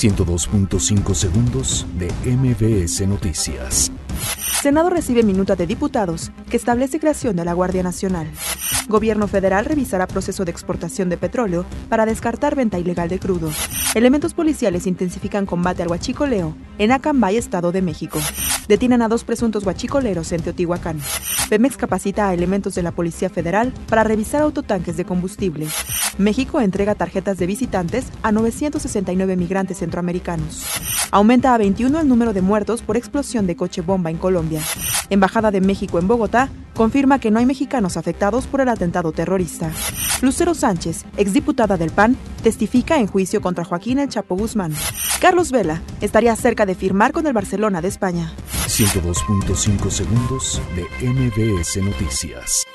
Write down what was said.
102.5 segundos de MBS Noticias. Senado recibe minuta de diputados que establece creación de la Guardia Nacional. Gobierno federal revisará proceso de exportación de petróleo para descartar venta ilegal de crudo. Elementos policiales intensifican combate al huachicoleo en Acambay, Estado de México. Detienen a dos presuntos huachicoleros en Teotihuacán. Pemex capacita a elementos de la Policía Federal para revisar autotanques de combustible. México entrega tarjetas de visitantes a 969 migrantes centroamericanos. Aumenta a 21 el número de muertos por explosión de coche bomba en Colombia. Embajada de México en Bogotá confirma que no hay mexicanos afectados por el atentado terrorista. Lucero Sánchez, exdiputada del PAN, testifica en juicio contra Joaquín El Chapo Guzmán. Carlos Vela estaría cerca de firmar con el Barcelona de España. 102.5 segundos de MBS Noticias.